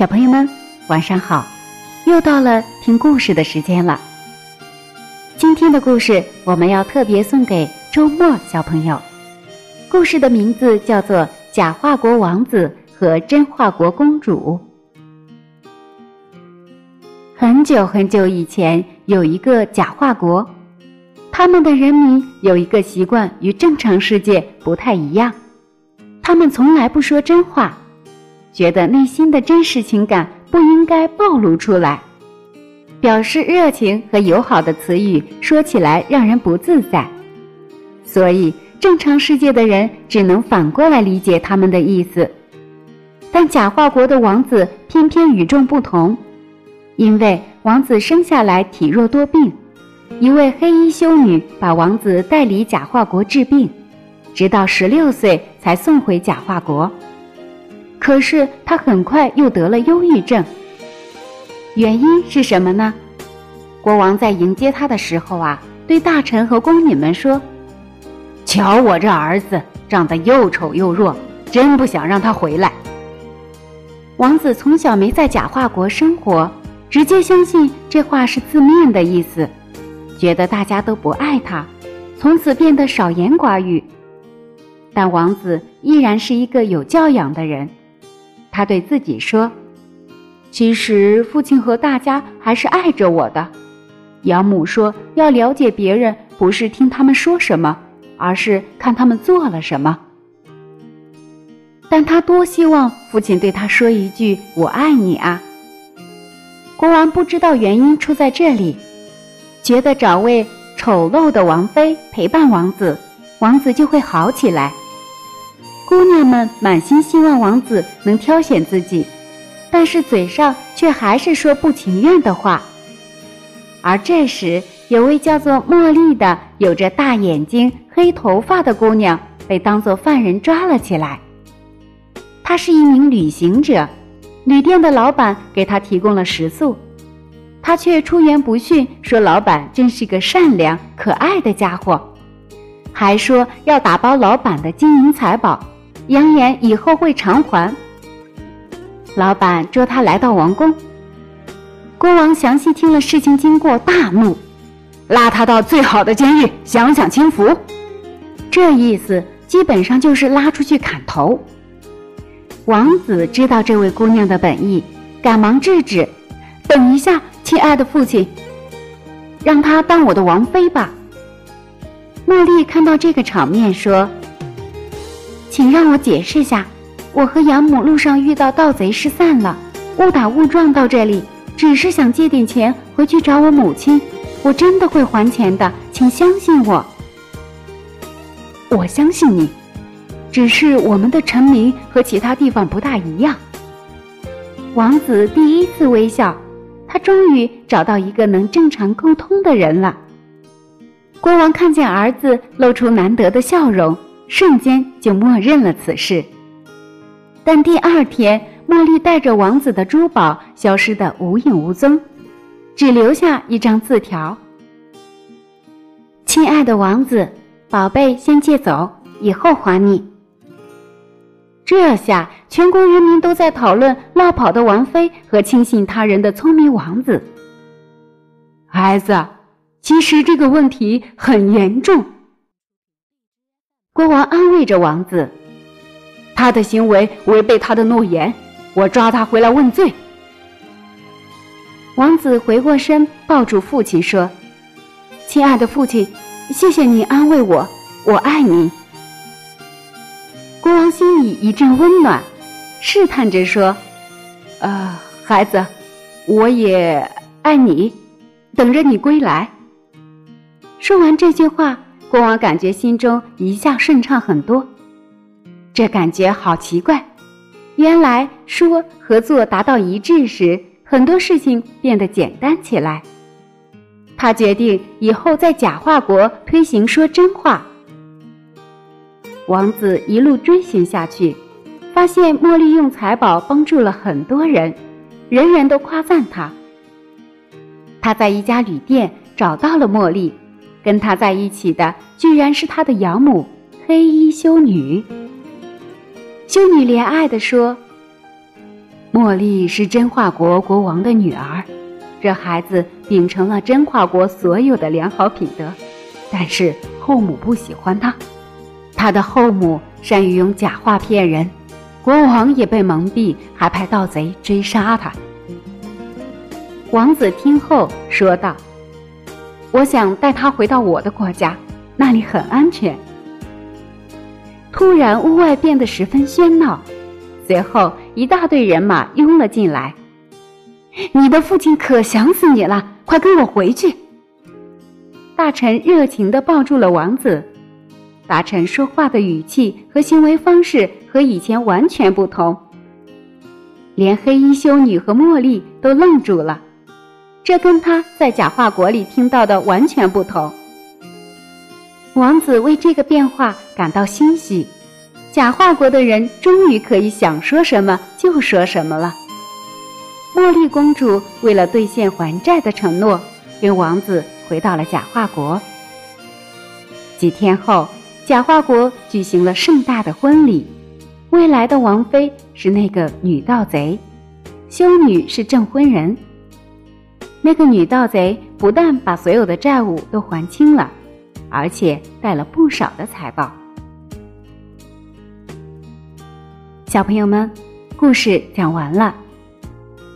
小朋友们，晚上好！又到了听故事的时间了。今天的故事我们要特别送给周末小朋友。故事的名字叫做《假话国王子和真话国公主》。很久很久以前，有一个假话国，他们的人民有一个习惯，与正常世界不太一样，他们从来不说真话，觉得内心的真实情感不应该暴露出来。表示热情和友好的词语说起来让人不自在，所以正常世界的人只能反过来理解他们的意思。但假化国的王子偏偏与众不同，因为王子生下来体弱多病，一位黑衣修女把王子带离假化国治病，直到十六岁才送回假化国。可是他很快又得了忧郁症。原因是什么呢？国王在迎接他的时候啊，对大臣和宫女们说：“瞧我这儿子长得又丑又弱，真不想让他回来。”王子从小没在假化国生活，直接相信这话是字面的意思，觉得大家都不爱他，从此变得少言寡语。但王子依然是一个有教养的人，他对自己说。其实，父亲和大家还是爱着我的。养母说：“要了解别人，不是听他们说什么，而是看他们做了什么。”但他多希望父亲对他说一句“我爱你”啊！国王不知道原因出在这里，觉得找位丑陋的王妃陪伴王子，王子就会好起来。姑娘们满心希望王子能挑选自己。但是嘴上却还是说不情愿的话。而这时，有位叫做茉莉的、有着大眼睛、黑头发的姑娘被当作犯人抓了起来。她是一名旅行者，旅店的老板给她提供了食宿，她却出言不逊，说老板真是个善良可爱的家伙，还说要打包老板的金银财宝，扬言以后会偿还。老板捉他来到王宫，国王详细听了事情经过，大怒，拉他到最好的监狱享享清福。这意思基本上就是拉出去砍头。王子知道这位姑娘的本意，赶忙制止：“等一下，亲爱的父亲，让她当我的王妃吧。”茉莉看到这个场面说：“请让我解释下。”我和养母路上遇到盗贼失散了，误打误撞到这里，只是想借点钱回去找我母亲。我真的会还钱的，请相信我。我相信你，只是我们的臣民和其他地方不大一样。王子第一次微笑，他终于找到一个能正常沟通的人了。国王看见儿子露出难得的笑容，瞬间就默认了此事。但第二天，茉莉带着王子的珠宝消失得无影无踪，只留下一张字条：“亲爱的王子，宝贝先借走，以后还你。”这下全国人民都在讨论落跑的王妃和轻信他人的聪明王子。孩子，其实这个问题很严重。国王安慰着王子。他的行为违背他的诺言，我抓他回来问罪。王子回过身，抱住父亲说：“亲爱的父亲，谢谢你安慰我，我爱你。”国王心里一阵温暖，试探着说：“呃，孩子，我也爱你，等着你归来。”说完这句话，国王感觉心中一下顺畅很多。这感觉好奇怪，原来说和做达到一致时，很多事情变得简单起来。他决定以后在假话国推行说真话。王子一路追寻下去，发现茉莉用财宝帮助了很多人，人人都夸赞他。他在一家旅店找到了茉莉，跟他在一起的居然是他的养母黑衣修女。修女怜爱地说：“茉莉是真化国国王的女儿，这孩子秉承了真化国所有的良好品德，但是后母不喜欢他。他的后母善于用假话骗人，国王也被蒙蔽，还派盗贼追杀他。王子听后说道：“我想带他回到我的国家，那里很安全。”突然，屋外变得十分喧闹，随后一大队人马拥了进来。你的父亲可想死你了，快跟我回去！大臣热情地抱住了王子。大臣说话的语气和行为方式和以前完全不同，连黑衣修女和茉莉都愣住了，这跟他在假话国里听到的完全不同。王子为这个变化感到欣喜，假话国的人终于可以想说什么就说什么了。茉莉公主为了兑现还债的承诺，跟王子回到了假话国。几天后，假话国举行了盛大的婚礼，未来的王妃是那个女盗贼，修女是证婚人。那个女盗贼不但把所有的债务都还清了。而且带了不少的财宝。小朋友们，故事讲完了。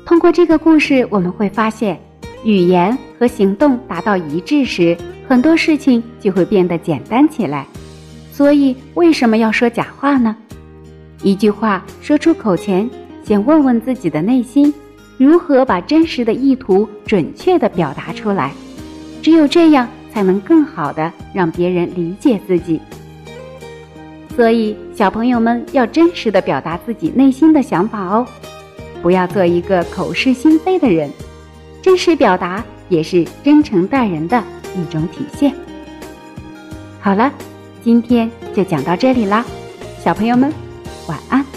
通过这个故事，我们会发现，语言和行动达到一致时，很多事情就会变得简单起来。所以，为什么要说假话呢？一句话说出口前，先问问自己的内心，如何把真实的意图准确的表达出来。只有这样。才能更好的让别人理解自己。所以，小朋友们要真实的表达自己内心的想法哦，不要做一个口是心非的人。真实表达也是真诚待人的一种体现。好了，今天就讲到这里啦，小朋友们，晚安。